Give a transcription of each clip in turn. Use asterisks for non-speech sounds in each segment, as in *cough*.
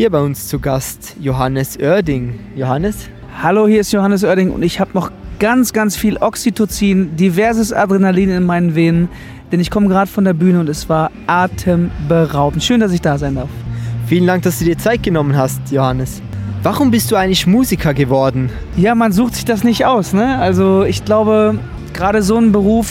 Hier bei uns zu Gast Johannes Oerding. Johannes? Hallo, hier ist Johannes Oerding und ich habe noch ganz, ganz viel Oxytocin, diverses Adrenalin in meinen Venen, denn ich komme gerade von der Bühne und es war atemberaubend. Schön, dass ich da sein darf. Vielen Dank, dass du dir Zeit genommen hast, Johannes. Warum bist du eigentlich Musiker geworden? Ja, man sucht sich das nicht aus. Ne? Also ich glaube, gerade so ein Beruf,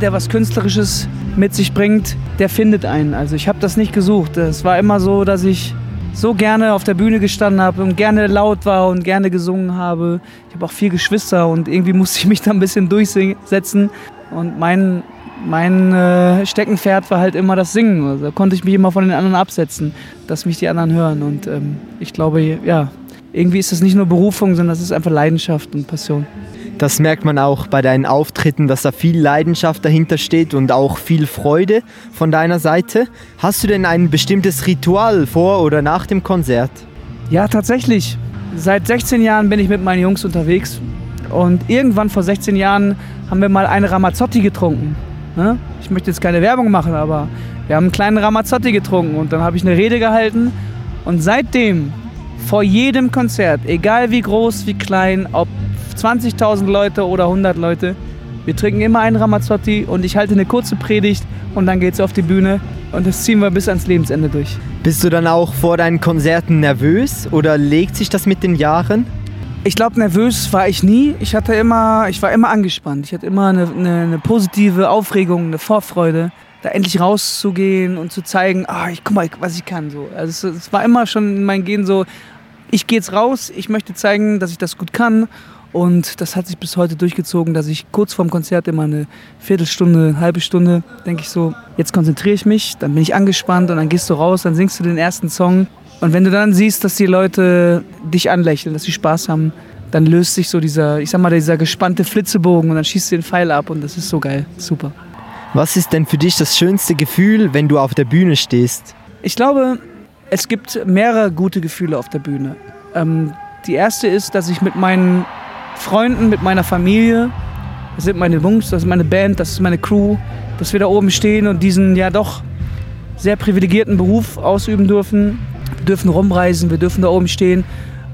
der was Künstlerisches mit sich bringt, der findet einen. Also ich habe das nicht gesucht. Es war immer so, dass ich so gerne auf der Bühne gestanden habe und gerne laut war und gerne gesungen habe. Ich habe auch vier Geschwister und irgendwie musste ich mich da ein bisschen durchsetzen. Und mein, mein äh, Steckenpferd war halt immer das Singen. Also da konnte ich mich immer von den anderen absetzen, dass mich die anderen hören. Und ähm, ich glaube, ja, irgendwie ist das nicht nur Berufung, sondern das ist einfach Leidenschaft und Passion. Das merkt man auch bei deinen Auftritten, dass da viel Leidenschaft dahinter steht und auch viel Freude von deiner Seite. Hast du denn ein bestimmtes Ritual vor oder nach dem Konzert? Ja, tatsächlich. Seit 16 Jahren bin ich mit meinen Jungs unterwegs und irgendwann vor 16 Jahren haben wir mal eine Ramazzotti getrunken. Ne? Ich möchte jetzt keine Werbung machen, aber wir haben einen kleinen Ramazzotti getrunken und dann habe ich eine Rede gehalten und seitdem vor jedem Konzert, egal wie groß, wie klein, ob 20.000 Leute oder 100 Leute. Wir trinken immer einen Ramazzotti und ich halte eine kurze Predigt und dann geht es auf die Bühne und das ziehen wir bis ans Lebensende durch. Bist du dann auch vor deinen Konzerten nervös oder legt sich das mit den Jahren? Ich glaube, nervös war ich nie. Ich hatte immer, ich war immer angespannt. Ich hatte immer eine, eine, eine positive Aufregung, eine Vorfreude, da endlich rauszugehen und zu zeigen, ah, ich guck mal, was ich kann. So. Also es, es war immer schon mein Gehen so, ich gehe jetzt raus, ich möchte zeigen, dass ich das gut kann und das hat sich bis heute durchgezogen, dass ich kurz vorm Konzert immer eine Viertelstunde, eine halbe Stunde, denke ich so, jetzt konzentriere ich mich, dann bin ich angespannt und dann gehst du raus, dann singst du den ersten Song. Und wenn du dann siehst, dass die Leute dich anlächeln, dass sie Spaß haben, dann löst sich so dieser, ich sag mal, dieser gespannte Flitzebogen und dann schießt du den Pfeil ab und das ist so geil. Super. Was ist denn für dich das schönste Gefühl, wenn du auf der Bühne stehst? Ich glaube, es gibt mehrere gute Gefühle auf der Bühne. Ähm, die erste ist, dass ich mit meinen Freunden, mit meiner Familie. Das sind meine Jungs, das ist meine Band, das ist meine Crew, dass wir da oben stehen und diesen ja doch sehr privilegierten Beruf ausüben dürfen. Wir dürfen rumreisen, wir dürfen da oben stehen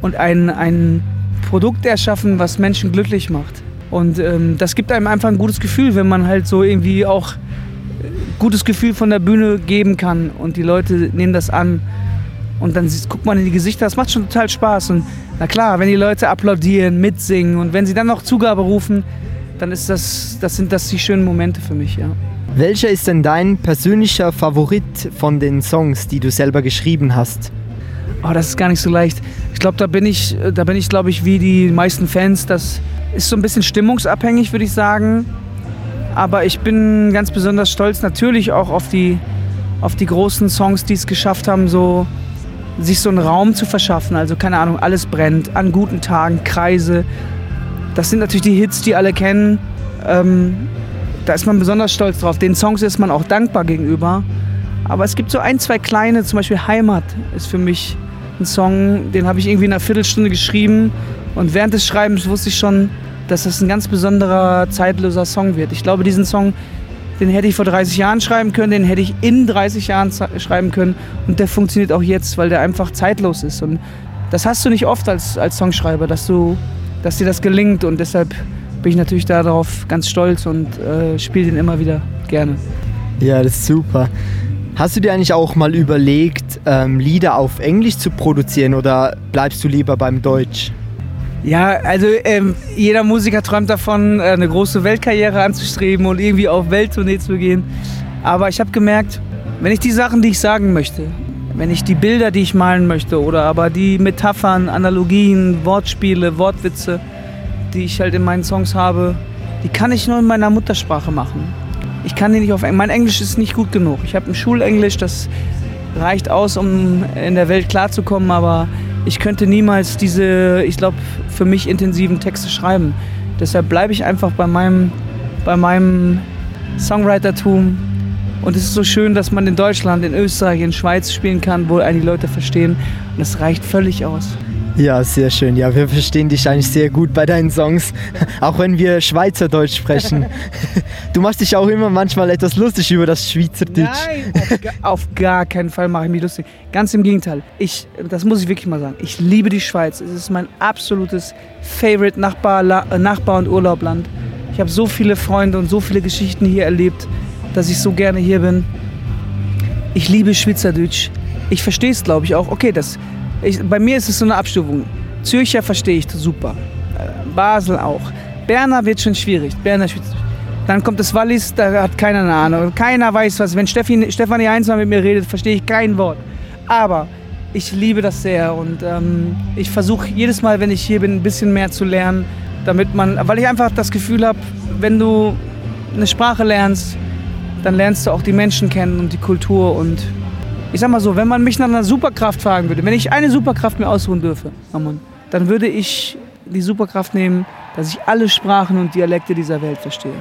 und ein, ein Produkt erschaffen, was Menschen glücklich macht. Und ähm, das gibt einem einfach ein gutes Gefühl, wenn man halt so irgendwie auch gutes Gefühl von der Bühne geben kann und die Leute nehmen das an und dann guckt man in die Gesichter, das macht schon total Spaß und na klar, wenn die Leute applaudieren, mitsingen und wenn sie dann noch Zugabe rufen, dann ist das, das sind das die schönen Momente für mich, ja. Welcher ist denn dein persönlicher Favorit von den Songs, die du selber geschrieben hast? Oh, das ist gar nicht so leicht. Ich glaube, da bin ich, da bin ich, glaube ich, wie die meisten Fans. Das ist so ein bisschen stimmungsabhängig, würde ich sagen. Aber ich bin ganz besonders stolz natürlich auch auf die, auf die großen Songs, die es geschafft haben, so sich so einen Raum zu verschaffen. Also keine Ahnung, alles brennt, an guten Tagen, Kreise. Das sind natürlich die Hits, die alle kennen. Ähm, da ist man besonders stolz drauf. Den Songs ist man auch dankbar gegenüber. Aber es gibt so ein, zwei kleine, zum Beispiel Heimat ist für mich ein Song, den habe ich irgendwie in einer Viertelstunde geschrieben. Und während des Schreibens wusste ich schon, dass das ein ganz besonderer, zeitloser Song wird. Ich glaube, diesen Song den hätte ich vor 30 Jahren schreiben können, den hätte ich in 30 Jahren schreiben können und der funktioniert auch jetzt, weil der einfach zeitlos ist. Und das hast du nicht oft als, als Songschreiber, dass, du, dass dir das gelingt und deshalb bin ich natürlich darauf ganz stolz und äh, spiele den immer wieder gerne. Ja, das ist super. Hast du dir eigentlich auch mal überlegt, ähm, Lieder auf Englisch zu produzieren oder bleibst du lieber beim Deutsch? Ja, also ähm, jeder Musiker träumt davon, äh, eine große Weltkarriere anzustreben und irgendwie auf Welttournee zu gehen. Aber ich habe gemerkt, wenn ich die Sachen, die ich sagen möchte, wenn ich die Bilder, die ich malen möchte, oder aber die Metaphern, Analogien, Wortspiele, Wortwitze, die ich halt in meinen Songs habe, die kann ich nur in meiner Muttersprache machen. Ich kann die nicht auf Englisch. Mein Englisch ist nicht gut genug. Ich habe ein Schulenglisch, das reicht aus, um in der Welt klarzukommen, aber ich könnte niemals diese, ich glaube, für mich intensiven Texte schreiben. Deshalb bleibe ich einfach bei meinem, bei meinem Songwritertum. Und es ist so schön, dass man in Deutschland, in Österreich, in Schweiz spielen kann, wo einen die Leute verstehen. Und das reicht völlig aus. Ja, sehr schön. Ja, wir verstehen dich eigentlich sehr gut bei deinen Songs, *laughs* auch wenn wir Schweizerdeutsch sprechen. *laughs* Du machst dich auch immer manchmal etwas lustig über das Schweizerdeutsch. Nein, auf, gar, *laughs* auf gar keinen Fall mache ich mich lustig. Ganz im Gegenteil. Ich, das muss ich wirklich mal sagen. Ich liebe die Schweiz. Es ist mein absolutes Favorite Nachbar, Nachbar und Urlaubland. Ich habe so viele Freunde und so viele Geschichten hier erlebt, dass ich so gerne hier bin. Ich liebe Schweizerdeutsch. Ich verstehe es, glaube ich, auch. Okay, das, ich, bei mir ist es so eine Abstufung. Zürcher verstehe ich super. Äh, Basel auch. Berner wird schon schwierig. Berner Dann kommt das Wallis, da hat keiner eine Ahnung. Keiner weiß was. Wenn Steffi, Stefanie Heinzmann mit mir redet, verstehe ich kein Wort. Aber ich liebe das sehr und ähm, ich versuche jedes Mal, wenn ich hier bin, ein bisschen mehr zu lernen, damit man, weil ich einfach das Gefühl habe, wenn du eine Sprache lernst, dann lernst du auch die Menschen kennen und die Kultur und ich sag mal so, wenn man mich nach einer Superkraft fragen würde, wenn ich eine Superkraft mir ausruhen dürfe, dann würde ich die Superkraft nehmen, dass ich alle Sprachen und Dialekte dieser Welt verstehe.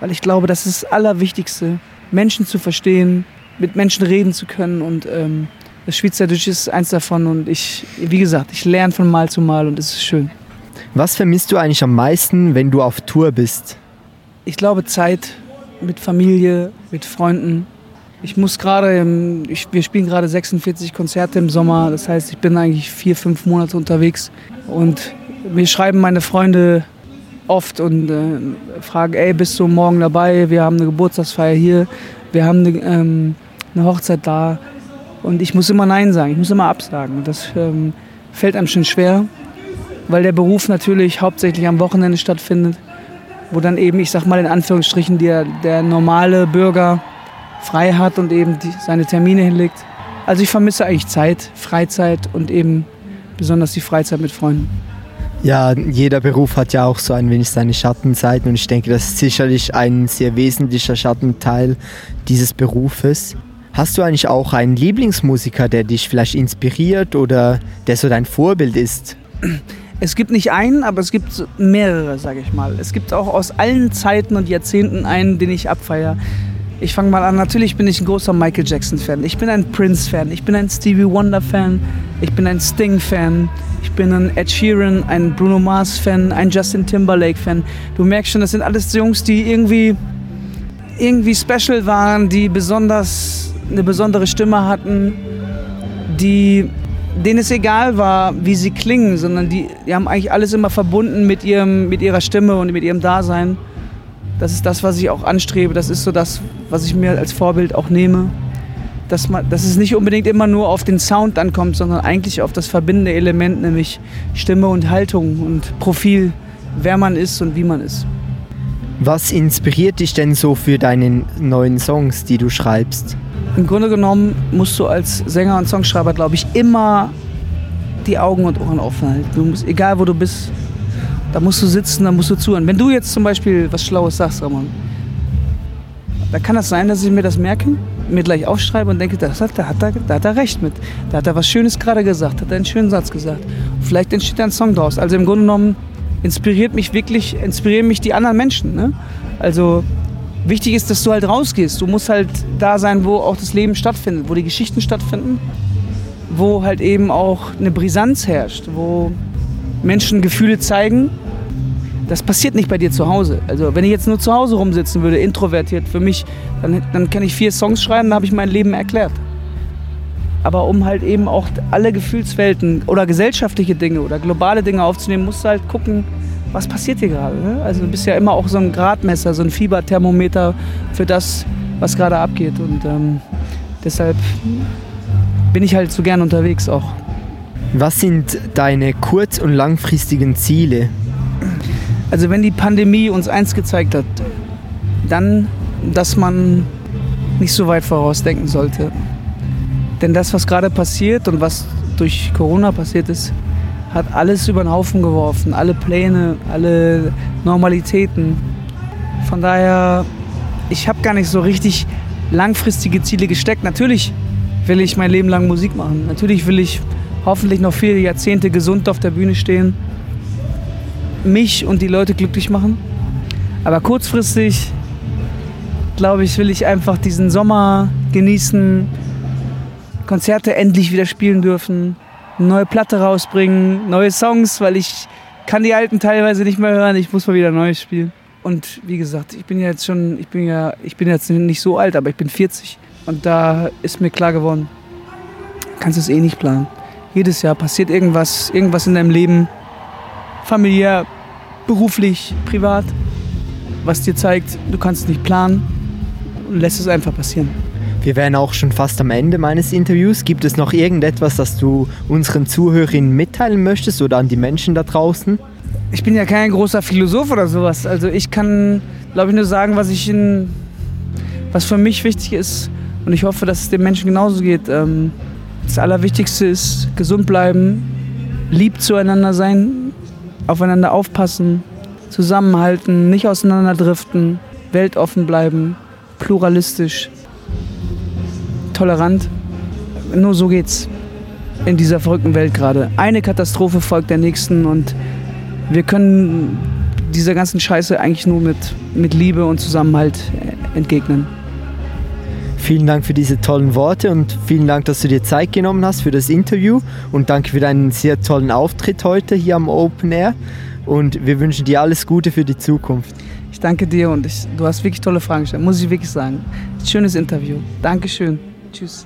Weil ich glaube, das ist das Allerwichtigste, Menschen zu verstehen, mit Menschen reden zu können und ähm, das Schweizerdeutsch ist eins davon und ich, wie gesagt, ich lerne von Mal zu Mal und es ist schön. Was vermisst du eigentlich am meisten, wenn du auf Tour bist? Ich glaube Zeit mit Familie, mit Freunden, ich muss gerade, wir spielen gerade 46 Konzerte im Sommer. Das heißt, ich bin eigentlich vier, fünf Monate unterwegs. Und mir schreiben meine Freunde oft und äh, fragen, ey, bist du morgen dabei? Wir haben eine Geburtstagsfeier hier. Wir haben eine, ähm, eine Hochzeit da. Und ich muss immer Nein sagen, ich muss immer absagen. Das ähm, fällt einem schon schwer, weil der Beruf natürlich hauptsächlich am Wochenende stattfindet, wo dann eben, ich sag mal in Anführungsstrichen, der, der normale Bürger frei hat und eben die, seine Termine hinlegt. Also ich vermisse eigentlich Zeit, Freizeit und eben besonders die Freizeit mit Freunden. Ja, jeder Beruf hat ja auch so ein wenig seine Schattenseiten und ich denke, das ist sicherlich ein sehr wesentlicher Schattenteil dieses Berufes. Hast du eigentlich auch einen Lieblingsmusiker, der dich vielleicht inspiriert oder der so dein Vorbild ist? Es gibt nicht einen, aber es gibt mehrere, sage ich mal. Es gibt auch aus allen Zeiten und Jahrzehnten einen, den ich abfeiere. Ich fange mal an. Natürlich bin ich ein großer Michael Jackson-Fan. Ich bin ein Prince-Fan. Ich bin ein Stevie Wonder-Fan. Ich bin ein Sting-Fan. Ich bin ein Ed Sheeran, ein Bruno Mars-Fan, ein Justin Timberlake-Fan. Du merkst schon, das sind alles Jungs, die irgendwie, irgendwie special waren, die besonders eine besondere Stimme hatten, die denen es egal war, wie sie klingen, sondern die, die haben eigentlich alles immer verbunden mit, ihrem, mit ihrer Stimme und mit ihrem Dasein. Das ist das, was ich auch anstrebe. Das ist so das, was ich mir als Vorbild auch nehme. Dass, man, dass es nicht unbedingt immer nur auf den Sound ankommt, sondern eigentlich auf das verbindende Element, nämlich Stimme und Haltung und Profil, wer man ist und wie man ist. Was inspiriert dich denn so für deine neuen Songs, die du schreibst? Im Grunde genommen musst du als Sänger und Songschreiber, glaube ich, immer die Augen und Ohren offen halten. Du musst, egal wo du bist, da musst du sitzen, da musst du zuhören. Wenn du jetzt zum Beispiel was Schlaues sagst, Ramon, da kann das sein, dass ich mir das merke, mir gleich aufschreibe und denke, das hat, da, hat er, da hat er recht mit. Da hat er was Schönes gerade gesagt, hat er einen schönen Satz gesagt. Vielleicht entsteht da ein Song draus. Also im Grunde genommen inspiriert mich wirklich, inspirieren mich die anderen Menschen. Ne? Also wichtig ist, dass du halt rausgehst. Du musst halt da sein, wo auch das Leben stattfindet, wo die Geschichten stattfinden, wo halt eben auch eine Brisanz herrscht, wo Menschen Gefühle zeigen. Das passiert nicht bei dir zu Hause. Also wenn ich jetzt nur zu Hause rumsitzen würde, introvertiert für mich, dann, dann kann ich vier Songs schreiben, dann habe ich mein Leben erklärt. Aber um halt eben auch alle Gefühlswelten oder gesellschaftliche Dinge oder globale Dinge aufzunehmen, musst du halt gucken, was passiert hier gerade. Ne? Also du bist ja immer auch so ein Gradmesser, so ein Fieberthermometer für das, was gerade abgeht. Und ähm, deshalb bin ich halt so gern unterwegs auch. Was sind deine kurz- und langfristigen Ziele? Also wenn die Pandemie uns eins gezeigt hat, dann, dass man nicht so weit vorausdenken sollte. Denn das, was gerade passiert und was durch Corona passiert ist, hat alles über den Haufen geworfen. Alle Pläne, alle Normalitäten. Von daher, ich habe gar nicht so richtig langfristige Ziele gesteckt. Natürlich will ich mein Leben lang Musik machen. Natürlich will ich hoffentlich noch viele Jahrzehnte gesund auf der Bühne stehen, mich und die Leute glücklich machen. Aber kurzfristig, glaube ich, will ich einfach diesen Sommer genießen, Konzerte endlich wieder spielen dürfen, eine neue Platte rausbringen, neue Songs, weil ich kann die alten teilweise nicht mehr hören. Ich muss mal wieder neu spielen. Und wie gesagt, ich bin ja jetzt schon, ich bin ja, ich bin jetzt nicht so alt, aber ich bin 40. Und da ist mir klar geworden, kannst du es eh nicht planen. Jedes Jahr passiert irgendwas, irgendwas in deinem Leben, familiär, beruflich, privat, was dir zeigt, du kannst es nicht planen und lässt es einfach passieren. Wir wären auch schon fast am Ende meines Interviews. Gibt es noch irgendetwas, das du unseren Zuhörerinnen mitteilen möchtest oder an die Menschen da draußen? Ich bin ja kein großer Philosoph oder sowas. Also ich kann, glaube ich, nur sagen, was ich in, was für mich wichtig ist. Und ich hoffe, dass es den Menschen genauso geht. Ähm, das Allerwichtigste ist gesund bleiben, lieb zueinander sein, aufeinander aufpassen, zusammenhalten, nicht auseinanderdriften, weltoffen bleiben, pluralistisch tolerant. Nur so geht's in dieser verrückten Welt gerade. Eine Katastrophe folgt der nächsten und wir können dieser ganzen Scheiße eigentlich nur mit, mit Liebe und Zusammenhalt entgegnen. Vielen Dank für diese tollen Worte und vielen Dank, dass du dir Zeit genommen hast für das Interview und danke für deinen sehr tollen Auftritt heute hier am Open Air und wir wünschen dir alles Gute für die Zukunft. Ich danke dir und ich, du hast wirklich tolle Fragen gestellt, muss ich wirklich sagen. Schönes Interview. Dankeschön. Tschüss.